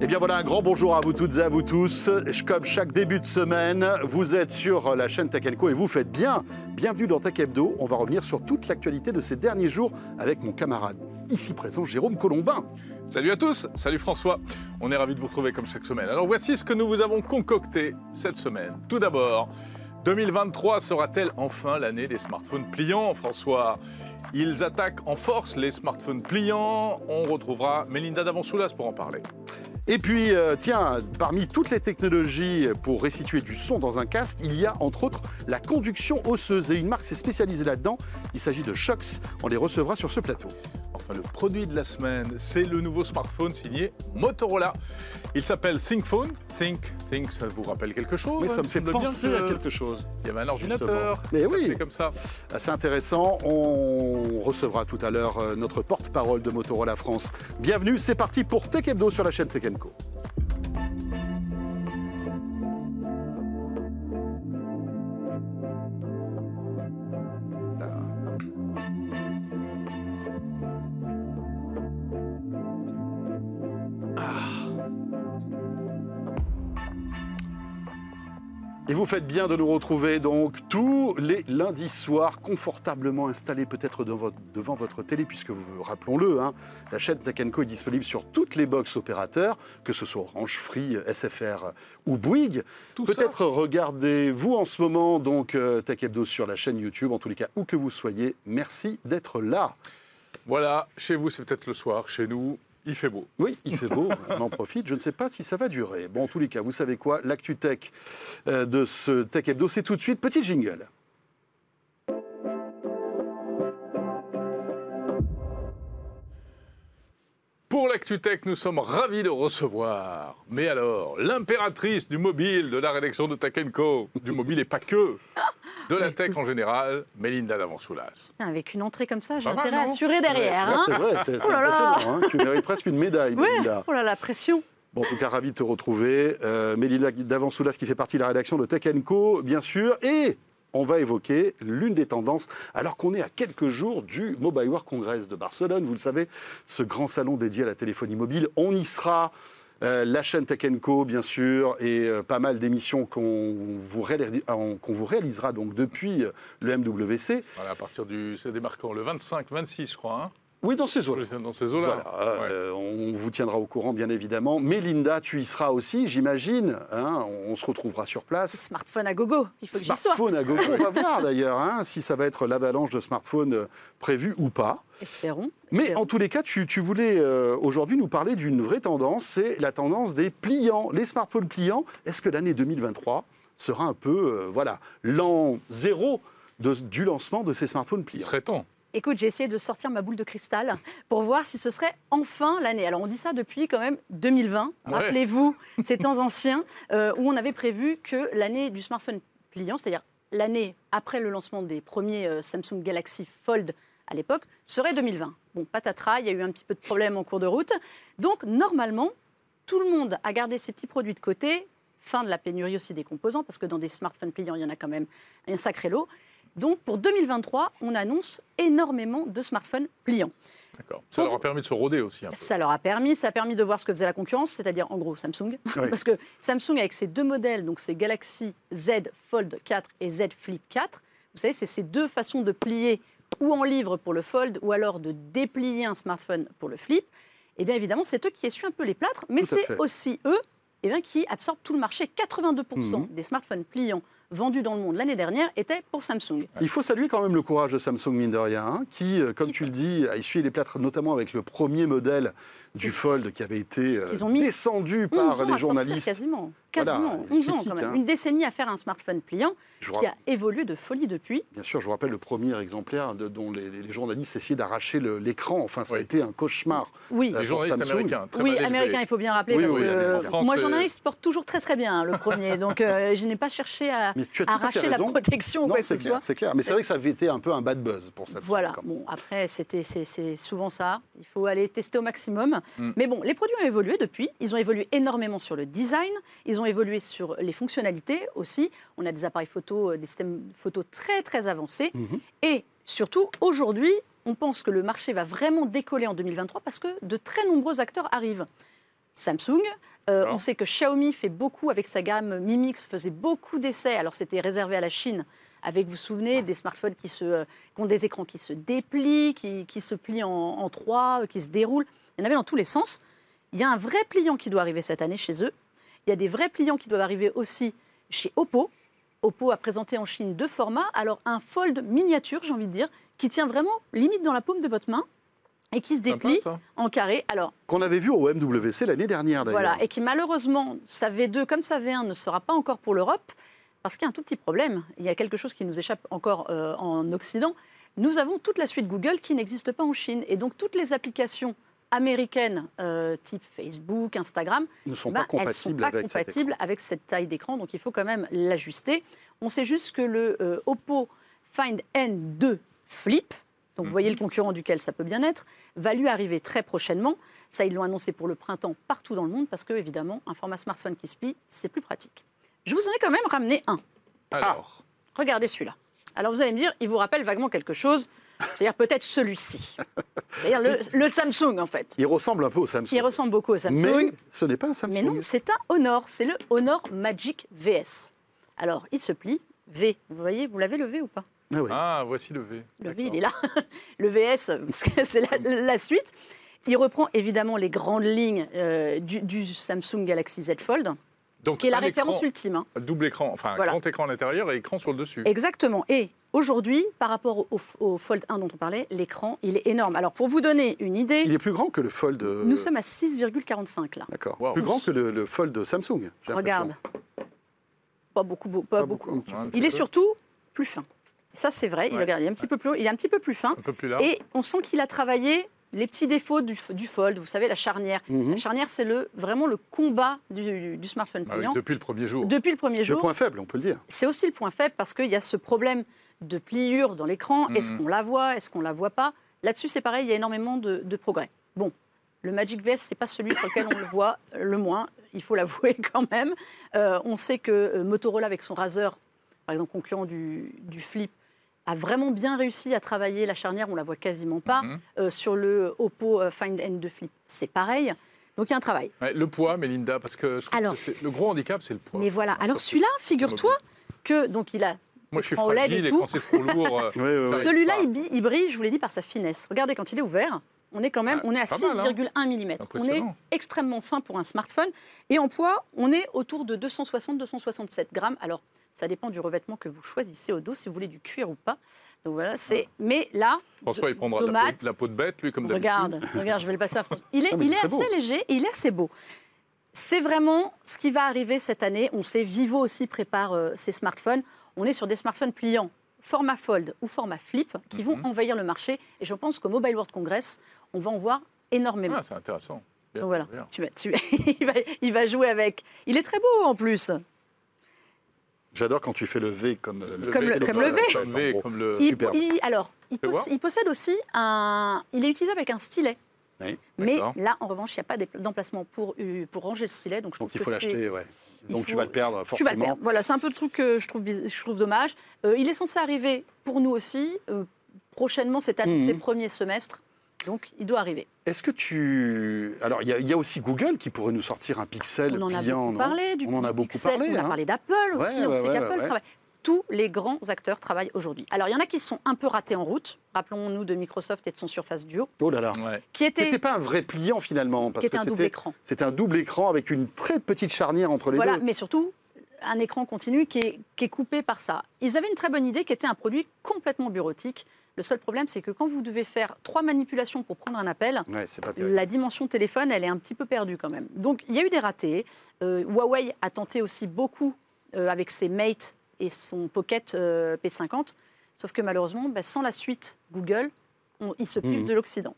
Eh bien voilà, un grand bonjour à vous toutes et à vous tous. Comme chaque début de semaine, vous êtes sur la chaîne Tech et vous faites bien. Bienvenue dans Tech Hebdo. On va revenir sur toute l'actualité de ces derniers jours avec mon camarade ici présent, Jérôme Colombin. Salut à tous, salut François. On est ravis de vous retrouver comme chaque semaine. Alors voici ce que nous vous avons concocté cette semaine. Tout d'abord, 2023 sera-t-elle enfin l'année des smartphones pliants, François? Ils attaquent en force les smartphones pliants. On retrouvera Mélinda Davansoulas pour en parler. Et puis, euh, tiens, parmi toutes les technologies pour restituer du son dans un casque, il y a entre autres la conduction osseuse. Et une marque s'est spécialisée là-dedans. Il s'agit de Shox. On les recevra sur ce plateau. Enfin, le produit de la semaine, c'est le nouveau smartphone signé Motorola. Il s'appelle ThinkPhone. Think, Think, ça vous rappelle quelque chose? Oui, ça me fait penser à quelque chose. Il y avait un ordinateur. Mais oui, comme ça. Assez intéressant. On recevra tout à l'heure euh, notre porte-parole de Motorola France. Bienvenue, c'est parti pour Tech sur la chaîne Tech. Vous faites bien de nous retrouver donc tous les lundis soirs, confortablement installés peut-être devant votre télé, puisque vous rappelons-le, hein, la chaîne Tech Co est disponible sur toutes les box opérateurs, que ce soit Orange Free, SFR ou Bouygues. Peut-être regardez-vous en ce moment donc euh, Tech Hebdo sur la chaîne YouTube, en tous les cas où que vous soyez. Merci d'être là. Voilà, chez vous c'est peut-être le soir, chez nous il fait beau. Oui, il fait beau, on en profite. Je ne sais pas si ça va durer. Bon, en tous les cas, vous savez quoi? L'actu tech euh, de ce Tech Hebdo, c'est tout de suite. Petit jingle. Pour l'ActuTech, nous sommes ravis de recevoir. Mais alors, l'impératrice du mobile de la rédaction de Tech Co, du mobile et pas que, de la tech en général, Mélinda Davansoulas. Avec une entrée comme ça, j'ai intérêt à assurer derrière. Hein. c'est vrai, c'est oh hein. Tu mérites presque une médaille, Mélinda. Oh là la pression. Bon, en tout cas, ravi de te retrouver. Euh, Mélinda Davansoulas qui fait partie de la rédaction de Tech Co, bien sûr. Et on va évoquer l'une des tendances, alors qu'on est à quelques jours du Mobile World Congress de Barcelone. Vous le savez, ce grand salon dédié à la téléphonie mobile. On y sera. Euh, la chaîne Tech Co, bien sûr, et euh, pas mal d'émissions qu'on vous, euh, réalisera donc depuis le MWC. À partir du. C'est démarquant le 25-26, je crois. Hein? Oui, dans ces eaux-là. Dans ces eaux-là. Euh, on vous tiendra au courant, bien évidemment. Mélinda, tu y seras aussi, j'imagine. Hein, on se retrouvera sur place. Smartphone à gogo, il faut que j'y sois. Smartphone à gogo, on va voir d'ailleurs hein, si ça va être l'avalanche de smartphones euh, prévue ou pas. Espérons. Mais en tous les cas, tu, voulais euh, aujourd'hui nous parler d'une vraie tendance, c'est la tendance des pliants, les smartphones pliants. Est-ce que l'année 2023 sera un peu, voilà, l'an zéro du lancement de ces smartphones pliants? Il serait temps. Écoute, j'ai essayé de sortir ma boule de cristal pour voir si ce serait enfin l'année. Alors on dit ça depuis quand même 2020. Rappelez-vous ces temps anciens euh, où on avait prévu que l'année du smartphone pliant, c'est-à-dire l'année après le lancement des premiers euh, Samsung Galaxy Fold à l'époque, serait 2020. Bon, patatras, il y a eu un petit peu de problème en cours de route. Donc normalement, tout le monde a gardé ses petits produits de côté. Fin de la pénurie aussi des composants, parce que dans des smartphones pliants, il y en a quand même un sacré lot. Donc pour 2023, on annonce énormément de smartphones pliants. D'accord. Ça leur a permis de se roder aussi. Ça leur a permis, ça a permis de voir ce que faisait la concurrence, c'est-à-dire en gros Samsung. Parce que Samsung, avec ses deux modèles, donc ses Galaxy Z Fold 4 et Z Flip 4, vous savez, c'est ces deux façons de plier ou en livre pour le Fold ou alors de déplier un smartphone pour le Flip. Et eh bien évidemment, c'est eux qui essuient un peu les plâtres, mais c'est aussi eux eh bien, qui absorbent tout le marché. 82% mhm. des smartphones pliants vendus dans le monde l'année dernière étaient pour Samsung. Il faut saluer quand même le courage de Samsung, mine de rien, hein, qui, euh, comme tu le dis, a essuyé les plâtres, notamment avec le premier modèle du Fold qui avait été euh, descendu par les journalistes. Quasiment, quasiment 11 ans quand même. Hein. Une décennie à faire un smartphone pliant qui a évolué de folie depuis. Bien sûr, je vous rappelle le premier exemplaire de, dont les, journalistes essayaient d'arracher l'écran. Enfin, ça a été un cauchemar. Oui, euh, les journalistes américains. Très oui, américains, il faut bien rappeler. parce que moi, journaliste, porte toujours très très bien hein, le premier. donc, euh, je n'ai pas cherché à arracher la protection ou quoi que ce soit. C'est clair, mais c'est vrai que ça avait été un peu un bad buzz pour ça. Voilà. Bon, après, c'est souvent ça. Il faut aller tester au maximum. Mm. Mais bon, les produits ont évolué depuis. Ils ont évolué énormément sur le design. Ils ont évolué sur les fonctionnalités aussi. On a des appareils photo, euh, des systèmes photo très très avancés. Mhm. Et surtout, aujourd'hui, on pense que le marché va vraiment décoller en 2023 parce que de très nombreux acteurs arrivent. Samsung. Euh, on sait que Xiaomi fait beaucoup avec sa gamme Mi Mix, faisait beaucoup d'essais. Alors c'était réservé à la Chine, avec, vous vous souvenez, des smartphones qui, se, qui ont des écrans qui se déplient, qui, qui se plient en, en trois, qui se déroulent. Il y en avait dans tous les sens. Il y a un vrai pliant qui doit arriver cette année chez eux. Il y a des vrais pliants qui doivent arriver aussi chez Oppo. Oppo a présenté en Chine deux formats. Alors un fold miniature, j'ai envie de dire, qui tient vraiment limite dans la paume de votre main et qui se déplie en carré. Alors qu'on avait vu au MWC l'année dernière d'ailleurs. Voilà, et qui malheureusement, sa V2 comme sa V1 ne sera pas encore pour l'Europe parce qu'il y a un tout petit problème. Il y a quelque chose qui nous échappe encore euh, en Occident. Nous avons toute la suite Google qui n'existe pas en Chine et donc toutes les applications américaines euh, type Facebook, Instagram, ne sont pas compatibles, sont pas avec, compatibles cette avec, cette taille d'écran. Donc il faut quand même l'ajuster. On sait juste que le euh, Oppo Find N2 Flip, donc vous voyez le concurrent duquel ça peut bien être, va lui arriver très prochainement. Ça, ils l'ont annoncé pour le printemps partout dans le monde parce que, évidemment, un format smartphone qui se plie, c'est plus pratique. Je vous en ai quand même ramené un. Alors Regardez celui-là. Alors vous allez me dire, il vous rappelle vaguement quelque chose, c'est-à-dire peut-être celui-ci. C'est-à-dire le, le Samsung en fait. Il ressemble un peu au Samsung. Il ressemble beaucoup au Samsung. Mais ce n'est pas un Samsung. Mais non, c'est un Honor, c'est le Honor Magic VS. Alors, il se plie, V. Vous voyez, vous l'avez le V ou pas? Ah oui. Ah, voici le V. Le V, il est là. Le VS, parce que c'est la, la suite. Il reprend évidemment les grandes lignes euh, du, du Samsung Galaxy Z Fold, Donc, qui est la référence écran, ultime. hein. Double écran, enfin, Voilà. un grand écran à l'intérieur et écran sur le dessus. Exactement. Et aujourd'hui, par rapport au, au Fold 1 dont on parlait, l'écran, il est énorme. Alors, pour vous donner une idée, Il est plus grand que le Fold. euh, nous sommes à 6,45 là. D'accord. Wow. Plus grand que le, le Fold de Samsung. Regarde. Pas beaucoup, beau- pas, Pas beaucoup. Il est surtout plus fin. Ça, c'est vrai. Il, Ouais. regarde, il, est un petit peu plus, il est un petit peu plus fin. Un peu plus là. Et on sent qu'il a travaillé les petits défauts du, du fold, vous savez, la charnière. Mhm. La charnière, c'est le, vraiment le combat du, du smartphone Ah oui, depuis le premier jour. Depuis le premier Le jour, point faible, on peut le dire. c'est aussi le point faible parce qu'il y a ce problème de pliure dans l'écran. Est-ce Mhm. qu'on la voit Est-ce qu'on la voit pas? Là-dessus, c'est pareil, il y a énormément de, de progrès. Bon, le Magic VS, c'est pas celui sur lequel on le voit le moins, il faut l'avouer quand même. Euh, on sait que euh, Motorola, avec son Razer, par exemple concurrent du, du Flip, a vraiment bien réussi à travailler la charnière, on la voit quasiment pas. Mhm. Euh, sur le Oppo euh, Find N2 Flip, c'est pareil. Donc il y a un travail. Ouais, le poids, Mélinda, parce que je trouve Alors- que c'est- le gros handicap, c'est le poids. Mais voilà. Alors celui-là, figure-toi que donc il a Moi, je suis et fragile et tout. quand c'est trop lourd. euh, Ouais, ouais, ouais. Celui-là, Ah. il, brille, je vous l'ai dit, par sa finesse. Regardez, quand il est ouvert, on est quand même Ah, on est à c'est pas mal, hein. 6,1 mm. On est Impressionnant. extrêmement fin pour un smartphone. Et en poids, on est autour de 260-267 grammes. Alors, ça dépend du revêtement que vous choisissez au dos, si vous voulez du cuir ou pas. Donc voilà, c'est. Mais là, François, il prendra de la, Tomate. peau, de la peau de bête, lui, comme d'habitude. regarde, regarde, je vais le passer à François. Il est, il assez beau. léger et il est assez beau. C'est vraiment ce qui va arriver cette année. On sait, Vivo aussi prépare euh, ses smartphones. On est sur des smartphones pliants, format fold ou format flip, qui vont Mhm. envahir le marché. Et je pense qu'au Mobile World Congress, on va en voir énormément. Ah, c'est intéressant. Bien, Donc voilà, bien. tu vas, tu- il, va, il va jouer avec. Il est très beau en plus. J'adore quand tu fais le V comme euh, Le Comme V, le- comme le V. Comme le V, En comme le. Il, alors, il, possède aussi un. Il est utilisable avec un stylet. Oui. Mais là, en revanche, il n'y a pas d'emplacement pour, pour ranger le stylet. Donc, je Donc trouve il faut l'acheter, ouais. Donc tu vas le perdre Tu vas le forcément. perdre. Voilà, c'est un peu le truc que je trouve, bis- je trouve dommage. Euh, il est censé arriver pour nous aussi euh, prochainement, c'est annoncé Mhm. premier semestre. Donc, il doit arriver. Est-ce que tu... Alors il y, a- il y a aussi Google qui pourrait nous sortir un pixel On en a beaucoup parlé du On en a beaucoup Pixel, parlé, On a hein. parlé d'Apple aussi. Ouais, on ouais, sait ouais, qu'Apple ouais. travaille. Tous les grands acteurs travaillent aujourd'hui. Alors, il y en a qui sont un peu ratés en route. Rappelons-nous de Microsoft et de son Surface Duo, Oh là là. Ouais. qui était, C'était pas un vrai pliant finalement, parce qui était que un double écran. c'était un double écran avec une très petite charnière entre les Voilà, deux. mais surtout un écran continu qui est, qui est coupé par ça. Ils avaient une très bonne idée qui était un produit complètement bureautique. Le seul problème, c'est que quand vous devez faire trois manipulations pour prendre un appel, Ouais, la dimension téléphone, elle est un petit peu perdue quand même. Donc il y a eu des ratés. Euh, Huawei a tenté aussi beaucoup euh, avec ses Mate et son Pocket euh, P50, sauf que malheureusement, bah, sans la suite Google, on- ils se privent Mhm. de l'Occident.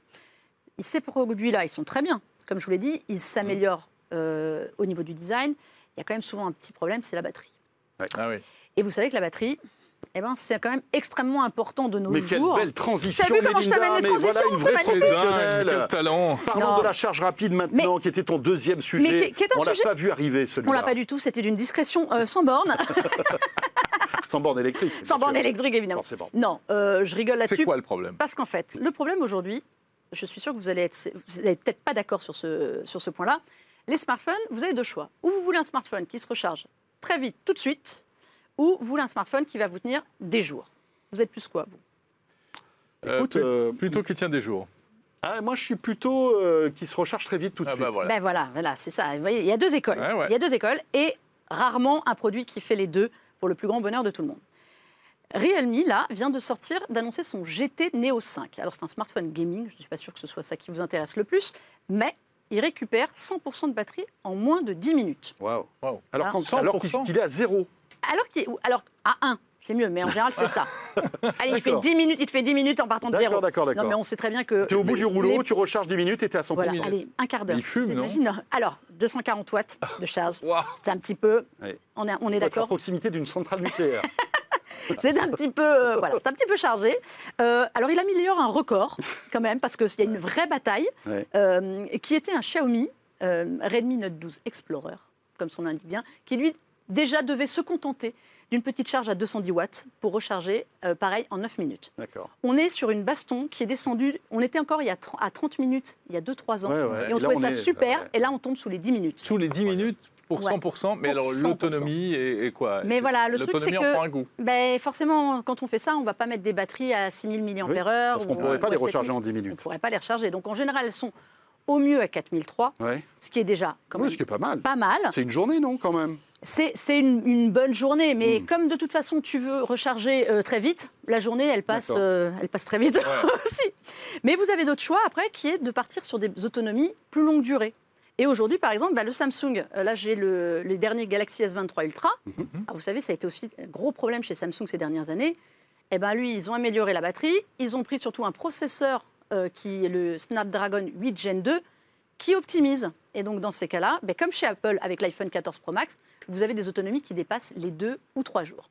Ces produits-là, ils sont très bien. Comme je vous l'ai dit, ils s'améliorent euh, au niveau du design. Il y a quand même souvent un petit problème, c'est la batterie. Ah oui. Et vous savez que la batterie, eh ben, c'est quand même extrêmement important de nos Mais quelle jours. belle transition, T'as vu comment je t'amène les mais transitions voilà une C'est vraie. C'est professionnelle. quel talent. Parlons Non. de la charge rapide maintenant, qui était ton deuxième sujet. Mais qui- qui est un On l'a sujet- pas vu arriver celui-là. On l'a pas du tout, c'était d'une discrétion euh, sans borne, Sans borne électrique. sans borne sûr. électrique évidemment. Forcément. Non, euh, je rigole C'est là-dessus. quoi le problème? Parce qu'en fait, le problème aujourd'hui, je suis sûre que vous allez être, vous n'êtes peut-être pas d'accord sur ce, sur ce point-là. Les smartphones, vous avez deux choix. Ou vous voulez un smartphone qui se recharge très vite, tout de suite, ou vous voulez un smartphone qui va vous tenir des jours. Vous êtes plus quoi, vous? Euh, Écoute, euh, plutôt qui tient des jours. Ah, moi, je suis plutôt euh, qui se recharge très vite tout de Ah suite. bah voilà. Ben voilà, voilà, c'est ça. Vous voyez, il y a deux écoles. Ouais, ouais. Il y a deux écoles et rarement un produit qui fait les deux pour le plus grand bonheur de tout le monde. Realme, là, vient de sortir, d'annoncer son GT Neo 5. Alors, c'est un smartphone gaming, je ne suis pas sûre que ce soit ça qui vous intéresse le plus, mais il récupère 100% de batterie en moins de 10 minutes. Waouh. Wow. Alors, Ah. quand- alors qu'il 100%. qu'il est à zéro. Alors, qu'il- ou- alors à 1, c'est mieux, mais en général, c'est ça. Allez, il fait D'accord. 10 minutes, il te fait 10 minutes en partant de zéro. D'accord, d'accord, Non, mais d'accord. on sait très bien que. Tu es au bout du rouleau, les- tu recharges 10 minutes et tu es à 100%. Voilà, allez, un quart d'heure. Il fume, non Alors, 240 watts de charge. Waouh. C'est un petit peu. Ouais. On est, on est être à d'accord. proximité d'une centrale nucléaire. C'est un petit peu, euh, voilà, c'est un petit peu chargé. Euh, alors, il améliore un record quand même parce qu'il y a une vraie bataille Ouais. euh, qui était un Xiaomi euh, Redmi Note 12 Explorer, comme son nom l'indique bien, qui lui déjà devait se contenter d'une petite charge à 210 watts pour recharger, euh, pareil, en 9 minutes. D'accord. On est sur une baston qui est descendue, on était encore il y a 30 à 30 minutes, il y a 2-3 ans, Ouais, ouais. et on Et là, trouvait on ça est- super, ouais. et là on tombe sous les 10 minutes. Sous les 10 minutes pour Ouais. 100%, mais Pour alors 100%. l'autonomie est, est quoi? Mais voilà, le truc, c'est que- prend un goût? Ben, forcément, quand on fait ça, on ne va pas mettre des batteries à 6000 mAh. Parce qu'on ne pourrait pas les recharger en 10 On ne minutes. pourrait pas les recharger. Donc en général, elles sont au mieux à 4003, Ouais. ce qui est déjà quand Oui, même ce qui est pas mal. pas mal. C'est une journée, non, quand même? C'est une, une bonne journée, mais Mm. comme de toute façon tu veux recharger euh, très vite, la journée elle passe, euh, elle passe très vite aussi. Mais vous avez d'autres choix après qui est de partir sur des autonomies plus longue durée. Et aujourd'hui, par exemple, bah, le Samsung, euh, là j'ai le, les derniers Galaxy S23 Ultra. Mhm. Ah, vous savez, ça a été aussi un gros problème chez Samsung ces dernières années. Et ben lui, ils ont amélioré la batterie. Ils ont pris surtout un processeur euh, qui est le Snapdragon 8 Gen 2 qui optimise. Et donc dans ces cas-là, ben, comme chez Apple avec l'iPhone 14 Pro Max, vous avez des autonomies qui dépassent les deux ou trois jours.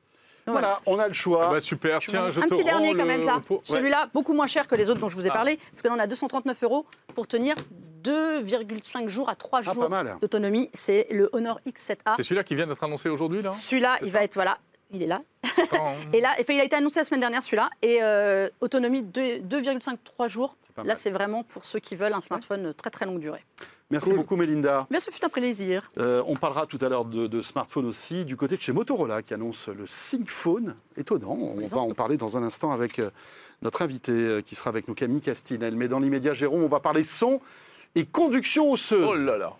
Donc Voilà, on a le Ah choix. bah super, Je tiens, vous je un te petit dernier quand même là. Ouais. Celui-là, beaucoup moins cher que les autres dont je vous ai Ah. parlé, parce que là on a 239 euros pour tenir 2,5 jours à 3 Ah, jours pas mal. d'autonomie. C'est le Honor X7A. C'est celui-là qui vient d'être annoncé aujourd'hui, là? Celui-là, il va être, voilà, il est là. Et là, enfin, il a été annoncé la semaine dernière celui-là, et euh, autonomie de 2,5-3 jours. Là, c'est vraiment pour ceux qui veulent un smartphone très très longue durée. Merci Cool. beaucoup, Mélinda. Mais ce fut un plaisir. Euh, on parlera tout à l'heure de, de smartphone aussi, du côté de chez Motorola qui annonce le ThinkPhone. Étonnant, on va en parler dans un instant avec euh, notre invité euh, qui sera avec nous, Camille Castinel. Mais dans l'immédiat, Jérôme, on va parler son et conduction osseuse. Oh là là.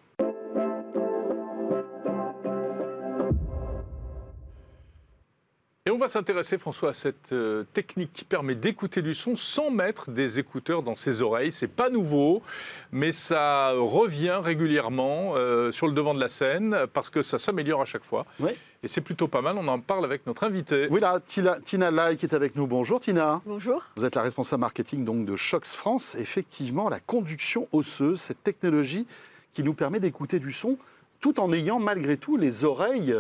Va s'intéresser, François, à cette euh, technique qui permet d'écouter du son sans mettre des écouteurs dans ses oreilles. C'est pas nouveau, mais ça revient régulièrement euh, sur le devant de la scène parce que ça s'améliore à chaque fois. Oui. Et c'est plutôt pas mal. On en parle avec notre invité. Oui, là, Tina, Tina Lai qui est avec nous. Bonjour Tina. Bonjour. Vous êtes la responsable marketing donc de Shox France. Effectivement, la conduction osseuse, cette technologie qui nous permet d'écouter du son tout en ayant malgré tout les oreilles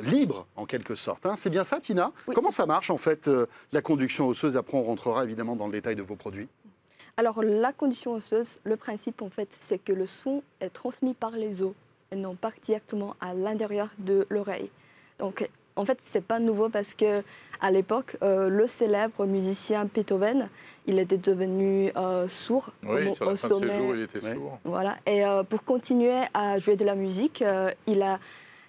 libres en quelque sorte. hein. C'est bien ça, Tina? Oui, Comment ça marche en fait euh, la conduction osseuse? Après, on rentrera évidemment dans le détail de vos produits. Alors la condition osseuse, le principe en fait, c'est que le son est transmis par les os et non pas directement à l'intérieur de l'oreille. Donc en fait, c'est pas nouveau parce que à l'époque, euh, le célèbre musicien Beethoven, il était devenu euh, sourd Oui, au, sur la au fin de ses sommet. jours, il était Ouais. sourd. Voilà. Et euh, pour continuer à jouer de la musique, euh, il, a,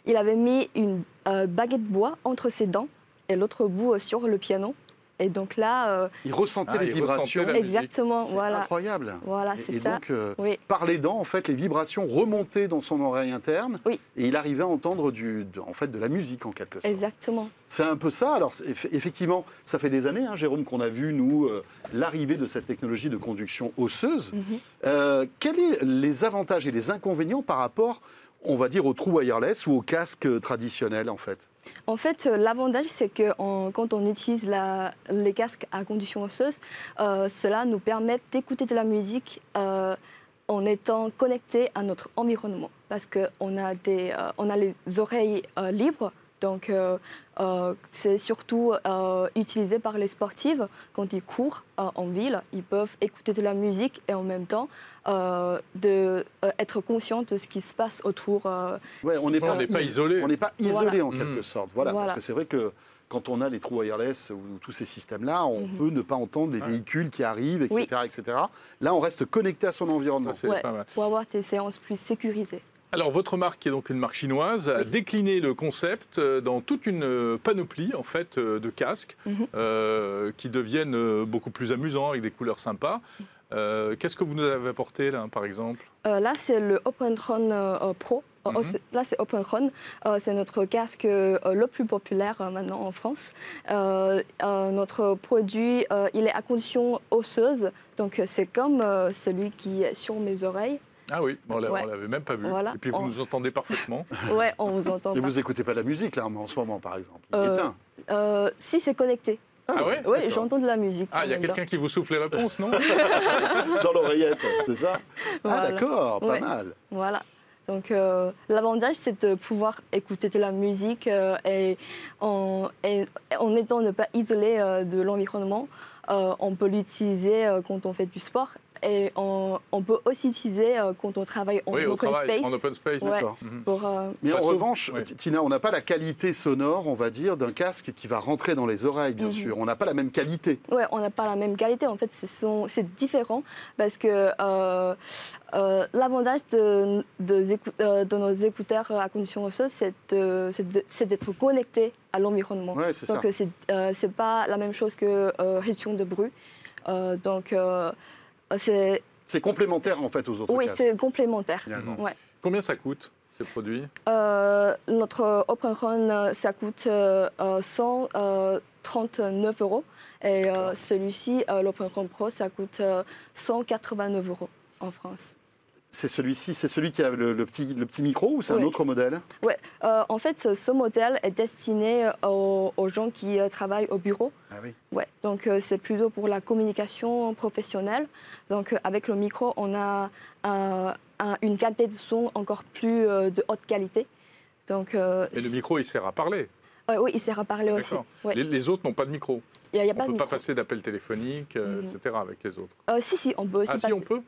il avait mis une euh, baguette bois entre ses dents et l'autre bout euh, sur le piano. Et donc là, euh, Il ressentait Ah, les il ressentait vibrations. musique. exactement, C'est voilà, incroyable. voilà, c'est et ça. donc, euh, Oui. par les dents, en fait, les vibrations remontaient dans son oreille interne. Oui. Et il arrivait à entendre du, de, en fait, de la musique en quelque sorte. Exactement. C'est un peu ça. Alors, effectivement, ça fait des années, hein, Jérôme, qu'on a vu, nous, euh, l'arrivée de cette technologie de conduction osseuse. Mhm. Euh, quels sont les avantages et les inconvénients par rapport, on va dire, au trou wireless ou au casque traditionnel, en fait En fait, euh, l'avantage, c'est que quand on utilise les casques à condition osseuse, euh, cela nous permet d'écouter de la musique euh, en étant connecté à notre environnement. Parce qu'on a, des, a les oreilles libres, donc c'est surtout utilisé par les sportifs quand ils courent en ville. Ils peuvent écouter de la musique et en même temps euh, de, euh, être conscient de ce qui se passe autour. euh, Ouais, on n'est On n'est pas is- isolé. On n'est pas isolé Voilà. en Mhm. quelque sorte. Voilà, Voilà. parce que c'est vrai que quand on a les trous wireless ou tous ces systèmes-là, on Mhm. peut ne pas entendre les véhicules qui arrivent, etc., Oui. etc. Là, on reste connecté à son environnement. Ça, Ouais. pour avoir des séances plus sécurisées. Alors, votre marque, qui est donc une marque chinoise, a décliné le concept euh, dans toute une euh, panoplie en fait de casques euh, qui deviennent beaucoup plus amusants avec des couleurs sympas. Euh, Qu'est-ce que vous nous avez apporté là, par exemple Euh, là, c'est le OpenRun euh, Pro. Euh, Mhm. c'est- Là, c'est OpenRun. Euh, c'est notre casque euh, le plus populaire euh, maintenant en France. Euh, euh, notre produit, euh, il est à condition osseuse. Donc, euh, c'est comme euh, celui qui est sur mes oreilles. Ah oui, on Ouais. on l'avait même pas vu. Voilà. Et puis vous On- nous entendez parfaitement. Ouais, on vous entend Et pas. vous écoutez pas la musique là en ce moment, par exemple Euh, éteint. Euh, si, c'est connecté. Ah ouais Oui, j'entends de la musique. Ah, il y a quelqu'un qui vous souffle les réponses, non Dans l'oreillette, c'est ça Ah d'accord, pas Ouais. mal. Voilà. Donc euh, l'avantage, c'est de pouvoir écouter de la musique euh, et, en, et en étant ne pas isolé euh, de l'environnement, euh, on peut l'utiliser euh, quand on fait du sport et on, on peut aussi l'utiliser euh, quand on travaille en Oui, open travail, space. en open space. Ouais. Mhm. Pour, euh, Mais en revanche, oui. Tina, on n'a pas la qualité sonore, on va dire, d'un casque qui va rentrer dans les oreilles, bien Mhm. sûr. On n'a pas la même qualité. ouais, on n'a pas la même qualité. En fait, c'est différent parce que euh, euh, l'avantage de, de, écou- euh, de nos écouteurs à condition osseuse, c'est d'être connecté à l'environnement. Ouais, c'est ça. Donc c'est euh, c'est pas la même chose que euh, réduction de bruit. Euh, donc euh, c'est C'est complémentaire en fait aux autres oui c'est complémentaire. Ouais. Combien ça coûte, ces produits Euh, notre Open Run euh, ça coûte euh, euh, 139 euros et euh, celui-ci euh, l'Open Run Pro ça coûte euh, 189 euros en France. C'est celui-ci, c'est celui qui a le, le petit, le petit micro ou c'est un Oui. autre modèle? Ouais. Euh, en fait ce- modèle est destiné euh, aux, aux gens qui euh, travaillent au bureau. Ah oui. Ouais, donc euh, c'est plutôt pour la communication professionnelle. Donc euh, avec le micro, on a un- un- une qualité de son encore plus euh, de haute qualité. Donc euh, Et le micro, il sert à parler. euh, oui, il sert à parler aussi. Ouais. Les, les autres n'ont pas de micro. Il n'y a, y a On pas ne de peut pas passer d'appels téléphoniques, euh, Mhm. etc. avec les autres. Euh, si, si, on peut aussi Ah si, on peut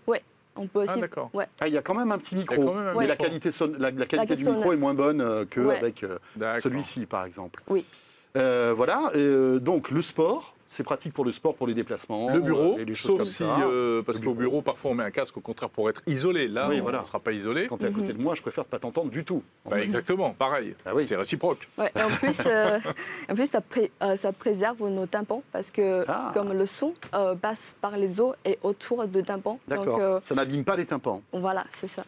On peut aussi. Ah d'accord. ouais. Ah, il y a quand même un petit micro. Quand même un mais la qualité, son- la, la qualité du micro est moins bonne euh, Ouais. qu'avec euh, celui-ci, par exemple. Oui. Euh, voilà. euh, donc le sport, c'est pratique pour le sport, pour les déplacements. Le bureau, euh, et des choses sauf comme si, ça. euh, parce qu'au bureau. parfois on met un casque au contraire pour être isolé. Là, Oui, on voilà. ne sera pas isolé. Quand tu es à côté Mhm. de moi, je préfère pas t'entendre du tout. Bah, exactement, pareil. Ah oui. C'est réciproque. Ouais, et en plus, euh, en plus ça, pré- euh, ça préserve nos tympans parce que Ah. comme le son euh, passe par les os et autour de tympans. Donc D'accord. euh, Ça n'abîme pas les tympans. voilà, c'est ça.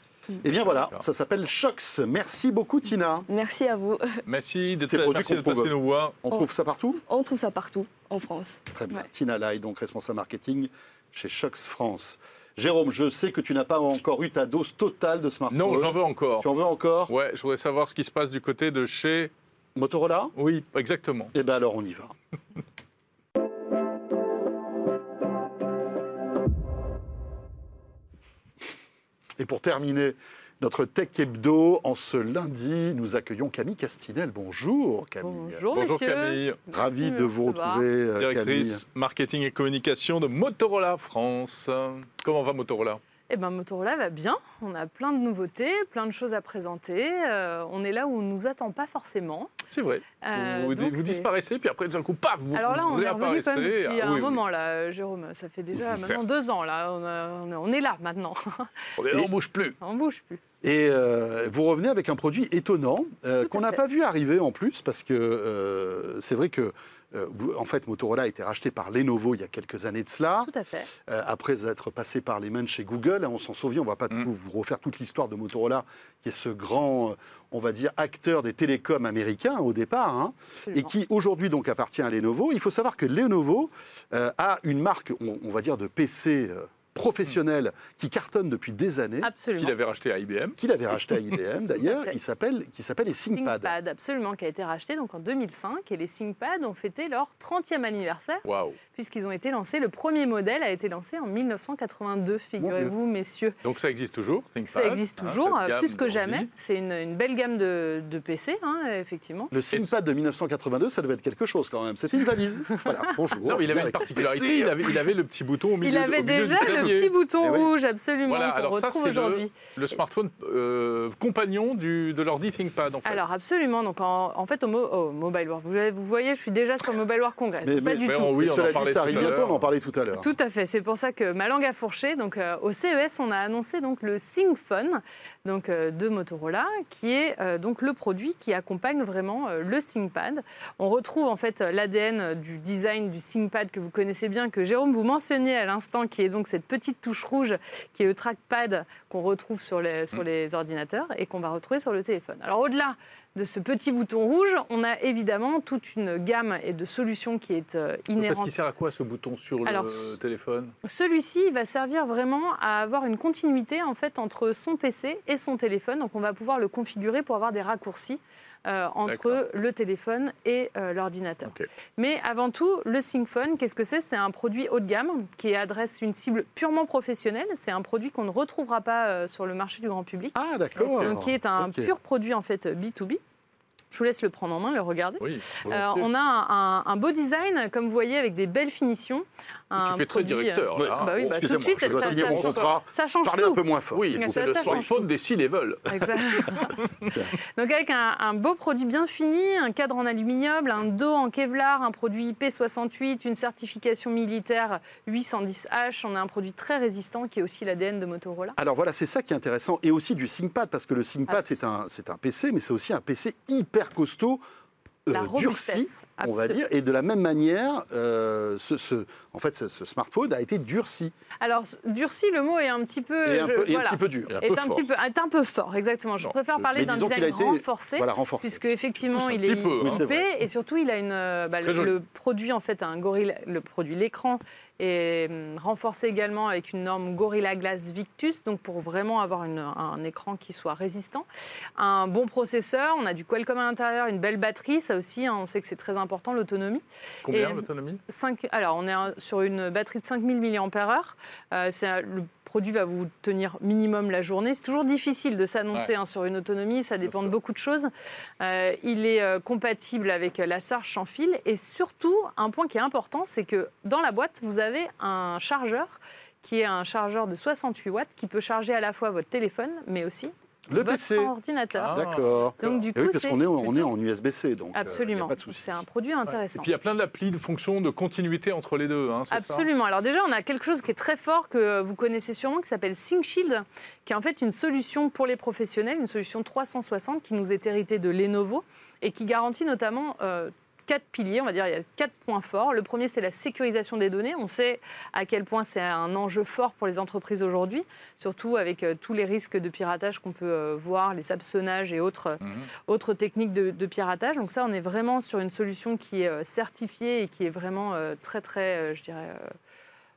Eh bien voilà, ça s'appelle Shox. Merci beaucoup Tina. Merci à vous. Merci produits merci passé trouve- nous voir. On Oh. trouve ça partout? On trouve ça partout en France. Très bien. Ouais. Tina Lai, donc responsable marketing chez Shox France. Jérôme, je sais que tu n'as pas encore eu ta dose totale de smartphone. Non, j'en veux encore. Tu en veux encore? Ouais, je voudrais savoir ce qui se passe du côté de chez. Motorola? Oui, exactement. Eh bien alors on y va. Et pour terminer notre Tech Hebdo, en ce lundi, nous accueillons Camille Castinel. Bonjour Camille. Bonjour. Camille, Ravi de vous retrouver euh, Camille. directrice marketing et communication de Motorola France. Comment va Motorola? Eh ben, Motorola va bien. On a plein de nouveautés, plein de choses à présenter. Euh, on est là où on ne nous attend pas forcément. C'est vrai. Euh, vous, vous disparaissez, puis après, d'un coup, paf, vous, Alors là, on est revenu quand même depuis Ah un oui, oui. moment, là, Jérôme. Ça fait déjà maintenant deux ans, là. On, a- on est- là, maintenant. On on bouge plus. on bouge plus. Et euh, vous revenez avec un produit étonnant euh, qu'on n'a pas vu arriver en plus parce que euh, c'est vrai que euh, en fait Motorola a été racheté par Lenovo il y a quelques années de cela. Tout à fait. Euh, après être passé par les mains de chez Google. hein, On s'en souvient, on ne va pas Mm. tout- vous refaire toute l'histoire de Motorola, qui est ce grand, euh, on va dire, acteur des télécoms américains au départ, hein, et qui aujourd'hui donc appartient à Lenovo. Il faut savoir que Lenovo euh, a une marque, on, on va dire, de PC euh, professionnel qui cartonne depuis des années. Absolument. Qu'il avait racheté à IBM. Qu'il avait racheté à IBM d'ailleurs, fait. il s'appelle, qui s'appelle les ThinkPad. ThinkPad, absolument, qui a été racheté donc en 2005. Et les ThinkPad ont fêté leur 30e anniversaire, Waouh. puisqu'ils ont été lancés. Le premier modèle a été lancé en 1982, figurez-vous, messieurs. Donc ça existe toujours, ThinkPad. Ça existe hein, toujours, plus que jamais. C'est une, une belle gamme de, de PC, hein, effectivement. Le ThinkPad de 1982, ça devait être quelque chose quand même. C'était une valise. voilà, bonjour. Non, mais il avait une particularité, il avait, il avait le petit bouton au milieu Il de- avait au milieu déjà du petit bouton Eh oui. rouge, absolument, Voilà, qu'on alors ça, retrouve c'est aujourd'hui. Le smartphone euh, compagnon du, de l'ordi ThinkPad, en fait. Alors absolument, donc en, en fait au, Mo- au Mobile World, vous, vous voyez, je suis déjà sur Mobile World Congress, Mais- pas mais- du mais tout. on- oui, on cela dit, ça tout arrive à bientôt, on en parlait tout à l'heure. Tout à fait, c'est pour ça que ma langue a fourché. Donc, euh, au CES, on a annoncé donc, le ThinkPhone donc, euh, de Motorola, qui est euh, donc, le produit qui accompagne vraiment euh, le ThinkPad. On retrouve en fait l'ADN du design du ThinkPad que vous connaissez bien, que Jérôme vous mentionniez à l'instant, qui est donc cette petite touche rouge, qui est le trackpad qu'on retrouve sur les, sur Mm. les ordinateurs et qu'on va retrouver sur le téléphone. Alors, au-delà de ce petit bouton rouge, on a évidemment toute une gamme et de solutions qui est euh, Parce inhérente qu'il sert à quoi ce bouton sur Alors, le téléphone? celui-ci va servir vraiment à avoir une continuité en fait entre son PC et son téléphone. Donc on va pouvoir le configurer pour avoir des raccourcis euh, entre le téléphone et euh, l'ordinateur. Mais avant tout, le ThinkPhone, qu'est-ce que c'est? C'est un produit haut de gamme qui adresse une cible purement professionnelle. C'est un produit qu'on ne retrouvera pas euh, sur le marché du grand public. Ah, d'accord. Donc, qui est un pur produit en fait B2B. Je vous laisse le prendre en main, le regarder. Oui. On a un, un- un beau design, comme vous voyez, avec des belles finitions. Tu Un fais très euh, directeur. Ouais. là. bah oui, bah, tout de suite, ça- ça change- contrat. Ça change Parlez un tout. peu moins fort. Oui, Ça, c'est le ça smartphone des C-level. Exact. Donc avec un, un beau produit bien fini, un cadre en aluminium, un dos en Kevlar, un produit IP68, une certification militaire 810H. On a un produit très résistant qui est aussi l'ADN de Motorola. Alors voilà, c'est ça qui est intéressant. Et aussi du ThinkPad, parce que le ThinkPad, c'est un, c'est un PC, mais c'est aussi un PC hyper costaud, euh, durci, on va dire. Et de la même manière, euh, ce, ce- en fait, ce, ce smartphone a été durci. Alors durci, le mot est un petit peu, Et un, je- peu, et un petit peu dur. Un est peu un fort. petit peu, est un peu fort, exactement. Je Non, préfère je- parler d'un design a été- renforcé. Voilà, renforcé. Puisque effectivement, Un il petit est peu, hein. Et surtout il a une euh, bah, le, le produit en fait un gorilla le produit l'écran est hum, renforcé également avec une norme Gorilla Glass Victus donc pour vraiment avoir une- un écran qui soit résistant un bon processeur on a du Qualcomm à l'intérieur une belle batterie ça aussi hein, on sait que c'est très important l'autonomie Combien Et- l'autonomie? 5, alors, on est sur une batterie de 5000 mAh. Euh, c'est le produit va vous tenir minimum la journée. C'est toujours difficile de s'annoncer Ouais. hein, sur une autonomie, ça dépend de beaucoup de choses. Euh, il est euh, compatible avec la charge sans fil. Et surtout, un point qui est important, c'est que dans la boîte, vous avez un chargeur qui est un chargeur de 68 watts qui peut charger à la fois votre téléphone, mais aussi Le votre PC. ordinateur. Ah, D'accord. Donc, du Et coup, oui, parce qu'on est, on est en USB-C, donc euh, Absolument. pas de souci. C'est un produit Et intéressant. puis il y a plein d'applis, de fonctions, de continuité entre les deux. Hein, ça? Absolument. Alors déjà, on a quelque chose qui est très fort que vous connaissez sûrement, qui s'appelle ThinkShield, qui est en fait une solution pour les professionnels, une solution 360 qui nous est héritée de Lenovo et qui garantit notamment euh, quatre piliers, on va dire, il y a quatre points forts. Le premier, c'est la sécurisation des données. On sait à quel point c'est un enjeu fort pour les entreprises aujourd'hui, surtout avec euh, tous les risques de piratage qu'on peut euh, voir, les hameçonnages et autres, Mhm. autres techniques de, de piratage. Donc ça, on est vraiment sur une solution qui est euh, certifiée et qui est vraiment euh, très, très, euh, je dirais, euh,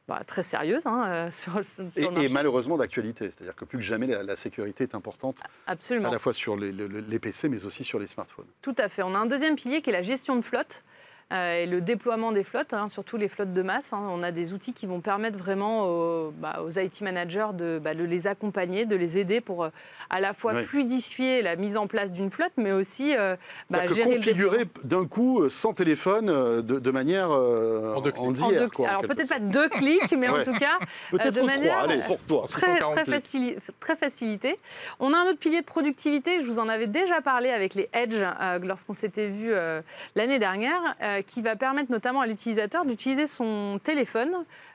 bah, très sérieuse hein, euh, sur, le- sur le Et, malheureusement d'actualité, c'est-à-dire que plus que jamais la, la sécurité est importante, Absolument. à la fois sur les, le- le- les PC, mais aussi sur les smartphones. Tout à fait. On a un deuxième pilier qui est la gestion de flotte. Euh, et le déploiement des flottes, hein, surtout les flottes de masse. hein. On a des outils qui vont permettre vraiment aux, bah, aux IT managers de, bah, de les accompagner, de les aider pour euh, à la fois Oui. fluidifier la mise en place d'une flotte, mais aussi euh, bah, gérer le configurer d'un coup sans téléphone de, de manière euh, En deux clics. en deux- quoi, Alors peut-être pas deux clics, mais en tout cas Peut-être de trois, manière- allez, pour toi. très, 140 très, facili- très facilité. On a un autre pilier de productivité, je vous en avais déjà parlé avec les Edge euh, lorsqu'on s'était vu euh, l'année dernière, euh, qui va permettre notamment à l'utilisateur d'utiliser son téléphone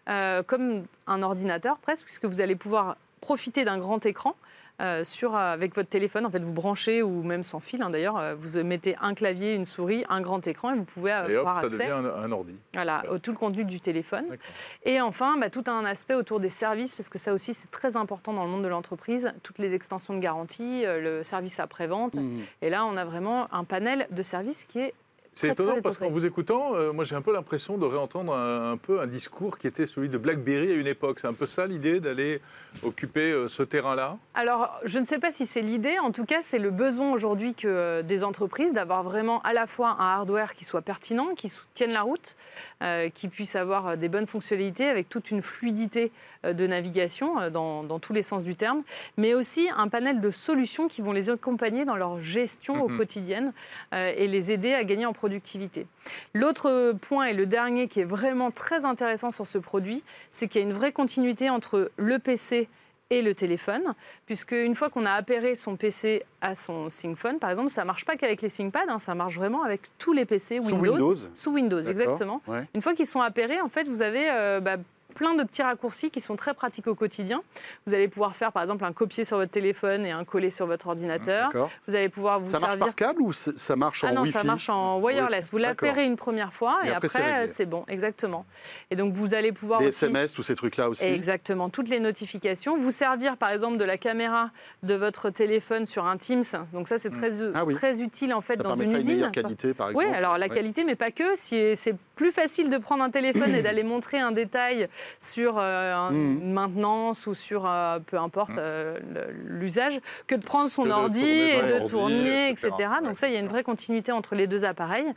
euh, comme un ordinateur presque, puisque vous allez pouvoir profiter d'un grand écran. euh, sur, avec votre téléphone, en fait, vous branchez ou même sans fil. hein, D'ailleurs, euh, vous mettez un clavier, une souris, un grand écran et vous pouvez Et hop, avoir ça accès devient un, un ordi. voilà, tout le contenu du téléphone. Et enfin, bah, tout un aspect autour des services, parce que ça aussi, c'est très important dans le monde de l'entreprise. Toutes les extensions de garantie, euh, le service après-vente. Mhm. Et là, on a vraiment un panel de services qui est C'est étonnant parce qu'en vous écoutant, euh, moi j'ai un peu l'impression de réentendre un, un peu un discours qui était celui de BlackBerry à une époque. C'est un peu ça l'idée d'aller occuper euh, ce terrain-là? Alors, je ne sais pas si c'est l'idée, en tout cas, c'est le besoin aujourd'hui que euh, des entreprises d'avoir vraiment à la fois un hardware qui soit pertinent, qui tienne la route, qui puisse avoir des bonnes fonctionnalités avec toute une fluidité de navigation dans, dans tous les sens du terme, mais aussi un panel de solutions qui vont les accompagner dans leur gestion au Mhm. quotidien euh, et les aider à gagner en productivité. L'autre point et le dernier qui est vraiment très intéressant sur ce produit, c'est qu'il y a une vraie continuité entre le PC et le téléphone, puisque une fois qu'on a appairé son PC à son ThinkPhone, par exemple, ça marche pas qu'avec les ThinkPad, hein, ça marche vraiment avec tous les PC Sous Windows. Sous Windows, exactement. ouais. Une fois qu'ils sont appairés, en fait, vous avez euh, bah, plein de petits raccourcis qui sont très pratiques au quotidien. Vous allez pouvoir faire, par exemple, un copier sur votre téléphone et un coller sur votre ordinateur. Vous allez pouvoir vous Ça marche servir par câble ou c'est- ça marche en ah non, Wi-Fi ça marche en wireless. Vous l'appairez une première fois Et et, après, c'est après, réglé. c'est bon, exactement. Et donc, vous allez pouvoir aussi... SMS, tous ces trucs-là aussi. Exactement, toutes les notifications. Vous servir par exemple de la caméra de votre téléphone sur un Teams. Donc ça c'est très, Ah oui. très utile en fait Ça dans une permettrait une usine. meilleure qualité, par exemple. Oui, alors la Ouais. qualité, mais pas que. Si c'est plus facile de prendre un téléphone et d'aller montrer un détail sur euh, un- une maintenance ou sur euh, peu importe euh, le- l'usage, que de prendre son de ordi et de ordi, tourner, etc. etc. Ouais, Donc ça, il y a une vraie continuité entre les deux appareils.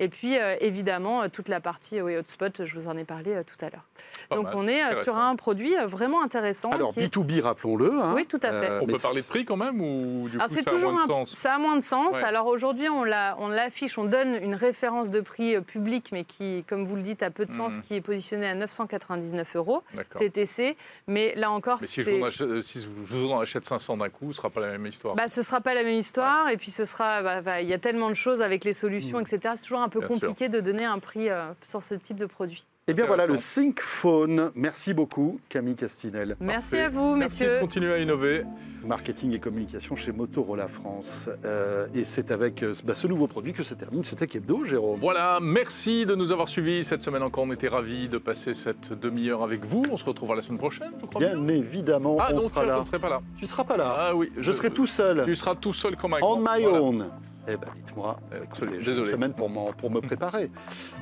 Et puis euh, évidemment euh, toute la partie oui, hotspot, je vous en ai parlé euh, tout à l'heure. Pas Donc mal. on est euh, sur un produit euh, vraiment intéressant. Alors, qui est- B2B, rappelons-le. hein. Oui, tout à fait. Euh, On peut parler de prix quand même ou du Alors coup ça a moins de sens ça a moins de sens. Ouais. Alors aujourd'hui on l'a- on l'affiche, on donne une référence de prix euh, public, mais qui, comme vous le dites, a peu de sens, Mhm. qui est positionnée à 999 euros. TTC. Mais là encore, Mais si je, c'est vous en achète, euh, si je vous en achète 500 d'un coup, ce sera pas la même histoire. bah, ce sera pas la même histoire. Et puis ce sera, bah, bah, il y a tellement de choses avec les solutions, Mhm. etc. C'est toujours un peu Bien sûr. compliqué de donner un prix euh, sur ce type de produit. Eh bien voilà le Intéressant. Sync Phone. Merci beaucoup, Camille Castinel. Merci Parfait. à vous, Merci de messieurs. continuer à innover. Marketing et communication chez Motorola France. Euh, et c'est avec euh, bah, ce nouveau produit que se termine ce Tech Hebdo, Jérôme. Voilà, merci de nous avoir suivis cette semaine encore. On était ravis de passer cette demi-heure avec vous. On se retrouvera la semaine prochaine, je crois. Bien évidemment, ah on non, sera tiens, je là. ne serai pas là. Tu seras pas là. Ah oui, je serai tout seul. Tu seras tout seul comme un On grand. my Voilà. own. Eh ben, dites-moi, Euh, écoutez, j'ai une semaine pour, me préparer.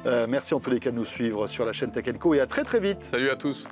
Euh, merci en tous les cas de nous suivre sur la chaîne Tech Co et à très très vite. Salut à tous.